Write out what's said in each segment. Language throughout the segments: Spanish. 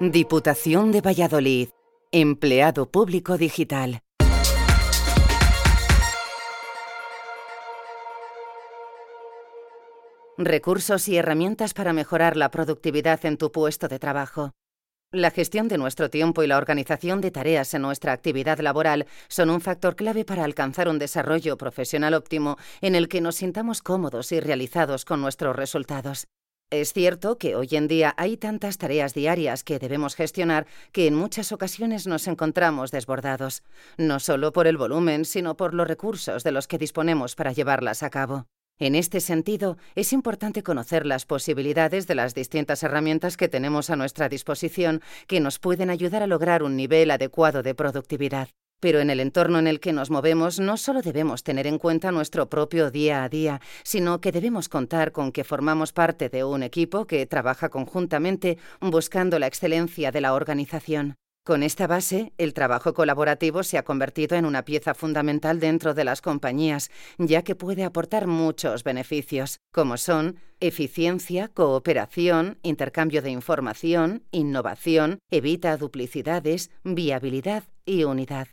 Diputación de Valladolid. Empleado Público Digital. Recursos y herramientas para mejorar la productividad en tu puesto de trabajo. La gestión de nuestro tiempo y la organización de tareas en nuestra actividad laboral son un factor clave para alcanzar un desarrollo profesional óptimo en el que nos sintamos cómodos y realizados con nuestros resultados. Es cierto que hoy en día hay tantas tareas diarias que debemos gestionar que en muchas ocasiones nos encontramos desbordados, no solo por el volumen, sino por los recursos de los que disponemos para llevarlas a cabo. En este sentido, es importante conocer las posibilidades de las distintas herramientas que tenemos a nuestra disposición que nos pueden ayudar a lograr un nivel adecuado de productividad. Pero en el entorno en el que nos movemos no solo debemos tener en cuenta nuestro propio día a día, sino que debemos contar con que formamos parte de un equipo que trabaja conjuntamente buscando la excelencia de la organización. Con esta base, el trabajo colaborativo se ha convertido en una pieza fundamental dentro de las compañías, ya que puede aportar muchos beneficios, como son eficiencia, cooperación, intercambio de información, innovación, evita duplicidades, viabilidad y unidad.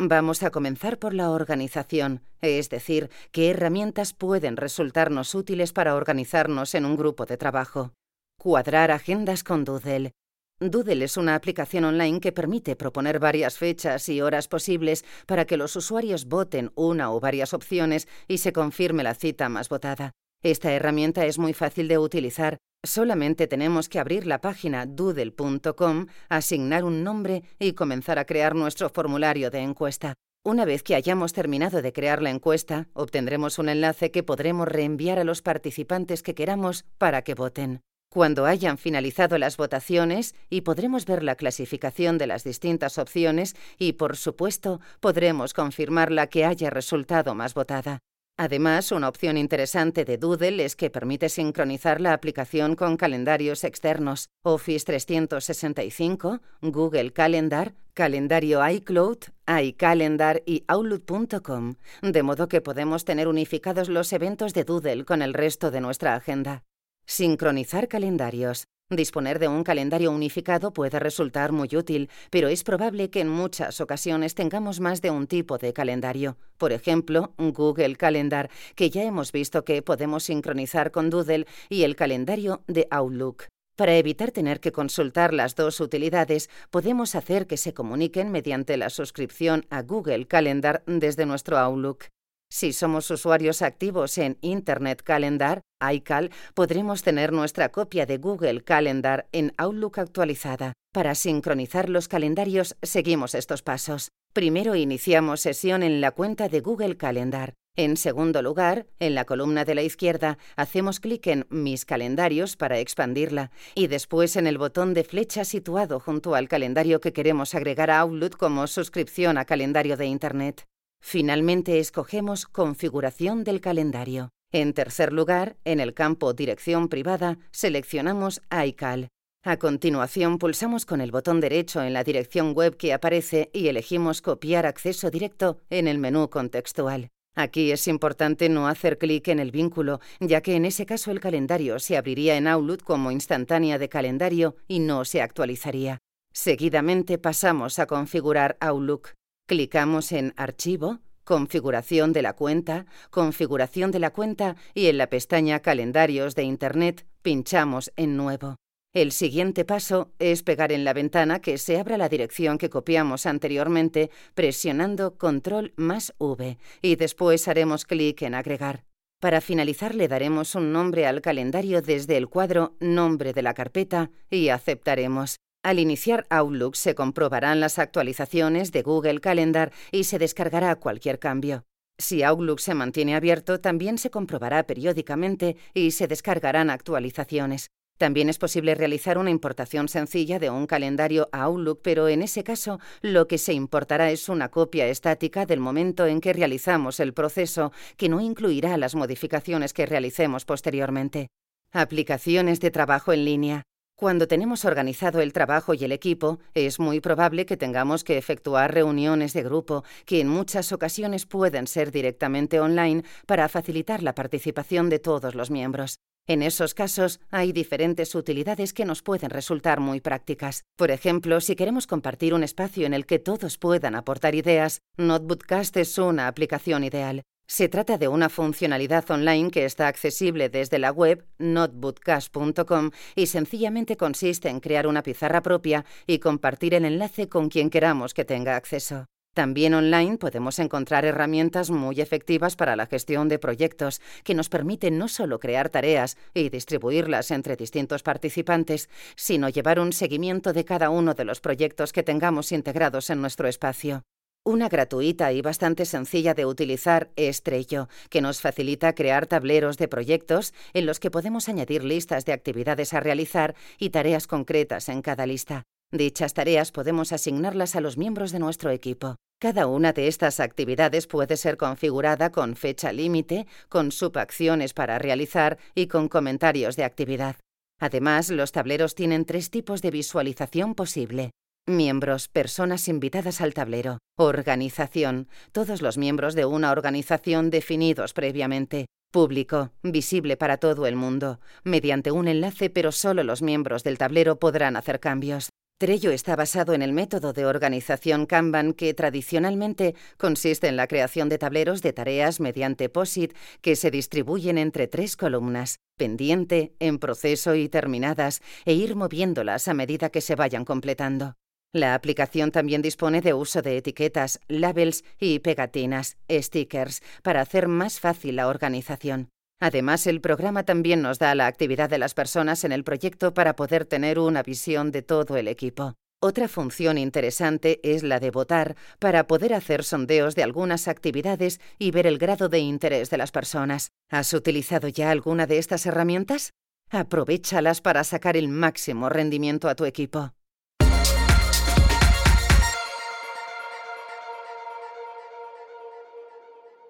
Vamos a comenzar por la organización, es decir, qué herramientas pueden resultarnos útiles para organizarnos en un grupo de trabajo. Cuadrar agendas con Doodle. Doodle es una aplicación online que permite proponer varias fechas y horas posibles para que los usuarios voten una o varias opciones y se confirme la cita más votada. Esta herramienta es muy fácil de utilizar. Solamente tenemos que abrir la página doodle.com, asignar un nombre y comenzar a crear nuestro formulario de encuesta. Una vez que hayamos terminado de crear la encuesta, obtendremos un enlace que podremos reenviar a los participantes que queramos para que voten. Cuando hayan finalizado las votaciones y podremos ver la clasificación de las distintas opciones y, por supuesto, podremos confirmar la que haya resultado más votada. Además, una opción interesante de Doodle es que permite sincronizar la aplicación con calendarios externos, Office 365, Google Calendar, calendario iCloud, iCalendar y Outlook.com, de modo que podemos tener unificados los eventos de Doodle con el resto de nuestra agenda. Sincronizar calendarios. Disponer de un calendario unificado puede resultar muy útil, pero es probable que en muchas ocasiones tengamos más de un tipo de calendario. Por ejemplo, Google Calendar, que ya hemos visto que podemos sincronizar con Doodle, y el calendario de Outlook. Para evitar tener que consultar las dos utilidades, podemos hacer que se comuniquen mediante la suscripción a Google Calendar desde nuestro Outlook. Si somos usuarios activos en Internet Calendar, iCal, podremos tener nuestra copia de Google Calendar en Outlook actualizada. Para sincronizar los calendarios, seguimos estos pasos. Primero iniciamos sesión en la cuenta de Google Calendar. En segundo lugar, en la columna de la izquierda, hacemos clic en Mis calendarios para expandirla y después en el botón de flecha situado junto al calendario que queremos agregar a Outlook como suscripción a calendario de Internet. Finalmente escogemos Configuración del calendario. En tercer lugar, en el campo Dirección privada, seleccionamos iCal. A continuación, pulsamos con el botón derecho en la dirección web que aparece y elegimos Copiar acceso directo en el menú contextual. Aquí es importante no hacer clic en el vínculo, ya que en ese caso el calendario se abriría en Outlook como instantánea de calendario y no se actualizaría. Seguidamente pasamos a configurar Outlook. Clicamos en Archivo, Configuración de la cuenta, Configuración de la cuenta y en la pestaña Calendarios de Internet pinchamos en Nuevo. El siguiente paso es pegar en la ventana que se abra la dirección que copiamos anteriormente presionando Control más V y después haremos clic en Agregar. Para finalizar le daremos un nombre al calendario desde el cuadro Nombre de la carpeta y aceptaremos. Al iniciar Outlook se comprobarán las actualizaciones de Google Calendar y se descargará cualquier cambio. Si Outlook se mantiene abierto, también se comprobará periódicamente y se descargarán actualizaciones. También es posible realizar una importación sencilla de un calendario a Outlook, pero en ese caso lo que se importará es una copia estática del momento en que realizamos el proceso, que no incluirá las modificaciones que realicemos posteriormente. Aplicaciones de trabajo en línea. Cuando tenemos organizado el trabajo y el equipo, es muy probable que tengamos que efectuar reuniones de grupo, que en muchas ocasiones pueden ser directamente online para facilitar la participación de todos los miembros. En esos casos hay diferentes utilidades que nos pueden resultar muy prácticas. Por ejemplo, si queremos compartir un espacio en el que todos puedan aportar ideas, Notebookcast es una aplicación ideal. Se trata de una funcionalidad online que está accesible desde la web notebookcast.com y sencillamente consiste en crear una pizarra propia y compartir el enlace con quien queramos que tenga acceso. También online podemos encontrar herramientas muy efectivas para la gestión de proyectos que nos permiten no solo crear tareas y distribuirlas entre distintos participantes, sino llevar un seguimiento de cada uno de los proyectos que tengamos integrados en nuestro espacio. Una gratuita y bastante sencilla de utilizar es Trello, que nos facilita crear tableros de proyectos en los que podemos añadir listas de actividades a realizar y tareas concretas en cada lista. Dichas tareas podemos asignarlas a los miembros de nuestro equipo. Cada una de estas actividades puede ser configurada con fecha límite, con subacciones para realizar y con comentarios de actividad. Además, los tableros tienen tres tipos de visualización posible. Miembros, personas invitadas al tablero. Organización, todos los miembros de una organización definidos previamente. Público, visible para todo el mundo. Mediante un enlace, pero solo los miembros del tablero podrán hacer cambios. Trello está basado en el método de organización Kanban que tradicionalmente consiste en la creación de tableros de tareas mediante POSIT que se distribuyen entre tres columnas, pendiente, en proceso y terminadas, e ir moviéndolas a medida que se vayan completando. La aplicación también dispone de uso de etiquetas, labels y pegatinas, stickers, para hacer más fácil la organización. Además, el programa también nos da la actividad de las personas en el proyecto para poder tener una visión de todo el equipo. Otra función interesante es la de votar para poder hacer sondeos de algunas actividades y ver el grado de interés de las personas. ¿Has utilizado ya alguna de estas herramientas? Aprovéchalas para sacar el máximo rendimiento a tu equipo.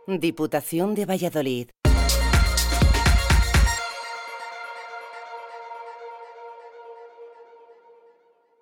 Diputación de Valladolid